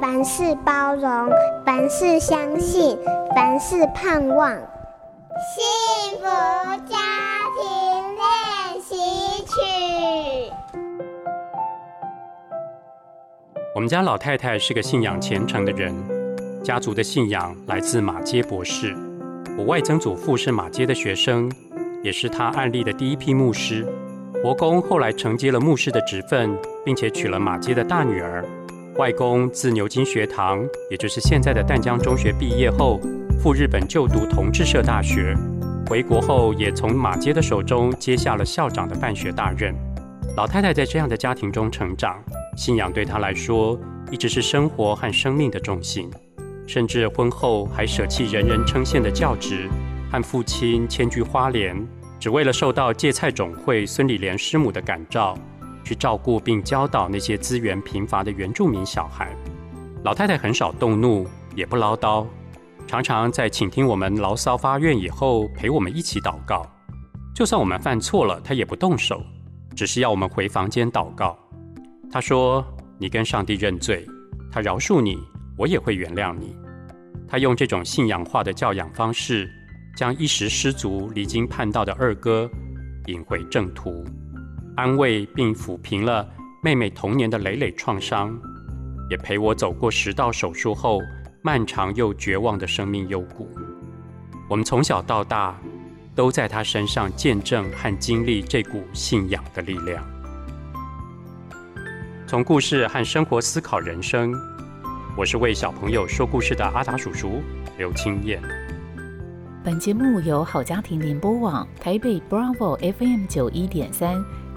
凡事包容，凡事相信，凡事盼望。幸福家庭练习曲。我们家老太太是个信仰虔诚的人，家族的信仰来自马街博士。我外曾祖父是马街的学生，也是他案例的第一批牧师。伯公后来承接了牧师的职分，并且娶了马街的大女儿。外公自牛津学堂，也就是现在的淡江中学毕业后，赴日本就读同志社大学。回国后，也从马偕的手中接下了校长的办学大任。老太太在这样的家庭中成长，信仰对她来说一直是生活和生命的重心。甚至婚后还舍弃人人称羡的教职，和父亲迁居花莲。只为了受到芥菜总会孙理莲师母的感召，去照顾并教导那些资源贫乏的原住民小孩。老太太很少动怒，也不唠叨，常常在倾听我们牢骚发愿以后，陪我们一起祷告。就算我们犯错了，她也不动手，只是要我们回房间祷告。她说：“你跟上帝认罪，他饶恕你，我也会原谅你。”她用这种信仰化的教养方式。将一时失足离经叛道的二哥引回正途，安慰并抚平了妹妹童年的累累创伤，也陪我走过食道手术后漫长又绝望的生命幽谷。我们从小到大都在她身上见证和经历这股信仰的力量。从故事和生活思考人生，我是为小朋友说故事的阿达叔叔刘清燕。本节目由好家庭联播网、台北 Bravo FM 九一点三、